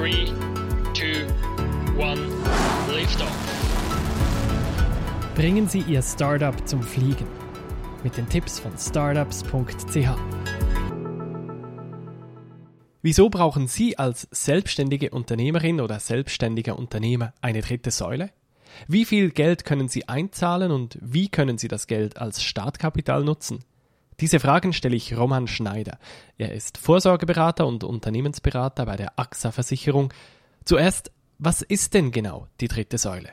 3, 2, 1, Liftoff. Bringen Sie Ihr Startup zum Fliegen mit den Tipps von startups.ch. Wieso brauchen Sie als selbstständige Unternehmerin oder selbstständiger Unternehmer eine dritte Säule? Wie viel Geld können Sie einzahlen und wie können Sie das Geld als Startkapital nutzen? Diese Fragen stelle ich Roman Schneider. Er ist Vorsorgeberater und Unternehmensberater bei der AXA Versicherung. Zuerst, was ist denn genau die dritte Säule?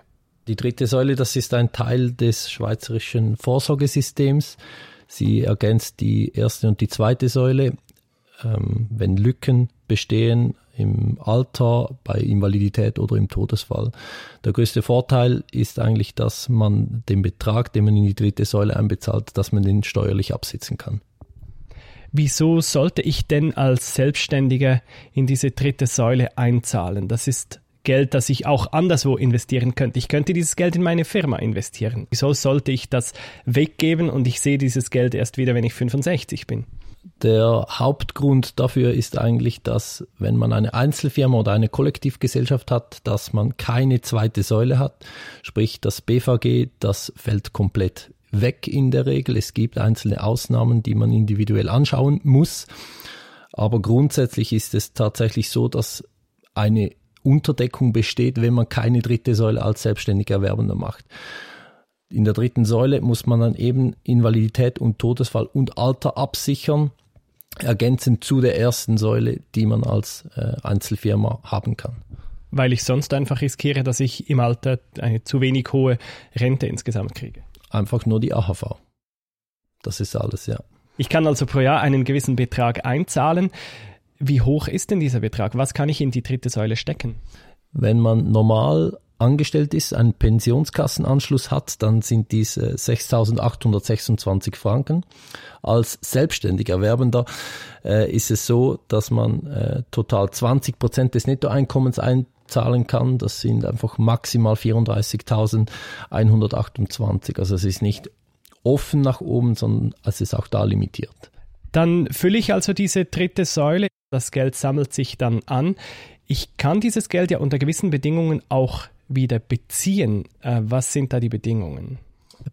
Die dritte Säule, das ist ein Teil des schweizerischen Vorsorgesystems. Sie ergänzt die erste und die zweite Säule. Ähm, wenn Lücken bestehen im Alter, bei Invalidität oder im Todesfall. Der größte Vorteil ist eigentlich, dass man den Betrag, den man in die dritte Säule einbezahlt, dass man den steuerlich absitzen kann. Wieso sollte ich denn als Selbstständiger in diese dritte Säule einzahlen? Das ist Geld, das ich auch anderswo investieren könnte. Ich könnte dieses Geld in meine Firma investieren. Wieso sollte ich das weggeben und ich sehe dieses Geld erst wieder, wenn ich 65 bin? Der Hauptgrund dafür ist eigentlich, dass wenn man eine Einzelfirma oder eine Kollektivgesellschaft hat, dass man keine zweite Säule hat. Sprich, das BVG, das fällt komplett weg in der Regel. Es gibt einzelne Ausnahmen, die man individuell anschauen muss. Aber grundsätzlich ist es tatsächlich so, dass eine Unterdeckung besteht, wenn man keine dritte Säule als selbstständiger Erwerbender macht. In der dritten Säule muss man dann eben Invalidität und Todesfall und Alter absichern, ergänzend zu der ersten Säule, die man als äh, Einzelfirma haben kann. Weil ich sonst einfach riskiere, dass ich im Alter eine zu wenig hohe Rente insgesamt kriege. Einfach nur die AHV. Das ist alles, ja. Ich kann also pro Jahr einen gewissen Betrag einzahlen. Wie hoch ist denn dieser Betrag? Was kann ich in die dritte Säule stecken? Wenn man normal angestellt ist, einen Pensionskassenanschluss hat, dann sind dies 6.826 Franken. Als selbstständiger Erwerbender äh, ist es so, dass man äh, total 20 Prozent des Nettoeinkommens einzahlen kann. Das sind einfach maximal 34.128. Also es ist nicht offen nach oben, sondern es ist auch da limitiert. Dann fülle ich also diese dritte Säule. Das Geld sammelt sich dann an. Ich kann dieses Geld ja unter gewissen Bedingungen auch wieder beziehen. Äh, was sind da die Bedingungen?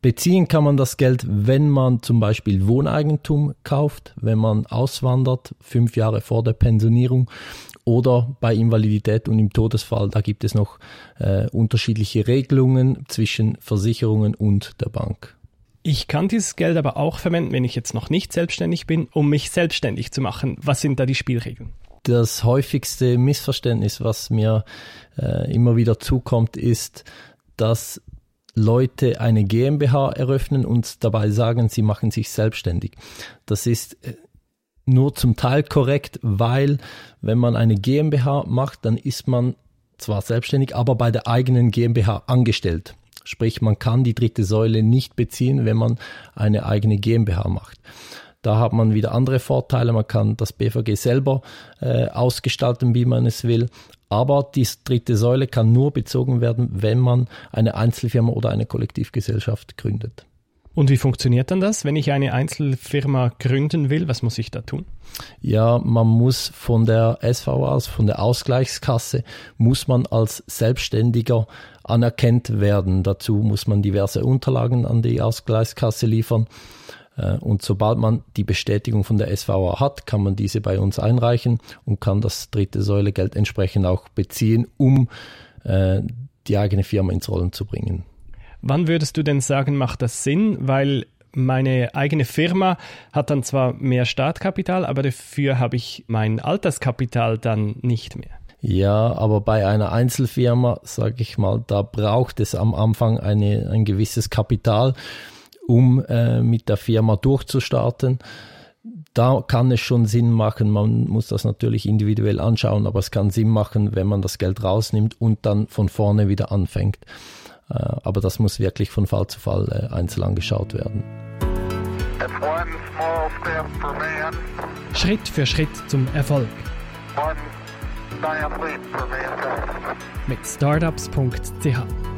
Beziehen kann man das Geld, wenn man zum Beispiel Wohneigentum kauft, wenn man auswandert, fünf Jahre vor der Pensionierung oder bei Invalidität und im Todesfall. Da gibt es noch äh, unterschiedliche Regelungen zwischen Versicherungen und der Bank. Ich kann dieses Geld aber auch verwenden, wenn ich jetzt noch nicht selbstständig bin, um mich selbstständig zu machen. Was sind da die Spielregeln? Das häufigste Missverständnis, was mir äh, immer wieder zukommt, ist, dass Leute eine GmbH eröffnen und dabei sagen, sie machen sich selbstständig. Das ist äh, nur zum Teil korrekt, weil wenn man eine GmbH macht, dann ist man zwar selbstständig, aber bei der eigenen GmbH angestellt. Sprich, man kann die dritte Säule nicht beziehen, wenn man eine eigene GmbH macht. Da hat man wieder andere Vorteile. Man kann das BVG selber äh, ausgestalten, wie man es will. Aber die dritte Säule kann nur bezogen werden, wenn man eine Einzelfirma oder eine Kollektivgesellschaft gründet. Und wie funktioniert dann das, wenn ich eine Einzelfirma gründen will? Was muss ich da tun? Ja, man muss von der SVA, also von der Ausgleichskasse, muss man als Selbstständiger anerkannt werden. Dazu muss man diverse Unterlagen an die Ausgleichskasse liefern. Äh, und sobald man die Bestätigung von der SVA hat, kann man diese bei uns einreichen und kann das dritte Säulegeld entsprechend auch beziehen, um äh, die eigene Firma ins Rollen zu bringen. Wann würdest du denn sagen, macht das Sinn? Weil meine eigene Firma hat dann zwar mehr Startkapital, aber dafür habe ich mein Alterskapital dann nicht mehr. Ja, aber bei einer Einzelfirma, sage ich mal, da braucht es am Anfang eine, ein gewisses Kapital, um äh, mit der Firma durchzustarten. Da kann es schon Sinn machen, man muss das natürlich individuell anschauen, aber es kann Sinn machen, wenn man das Geld rausnimmt und dann von vorne wieder anfängt. Äh, aber das muss wirklich von Fall zu Fall äh, einzeln angeschaut werden. Schritt für Schritt zum Erfolg. Mit startups.ch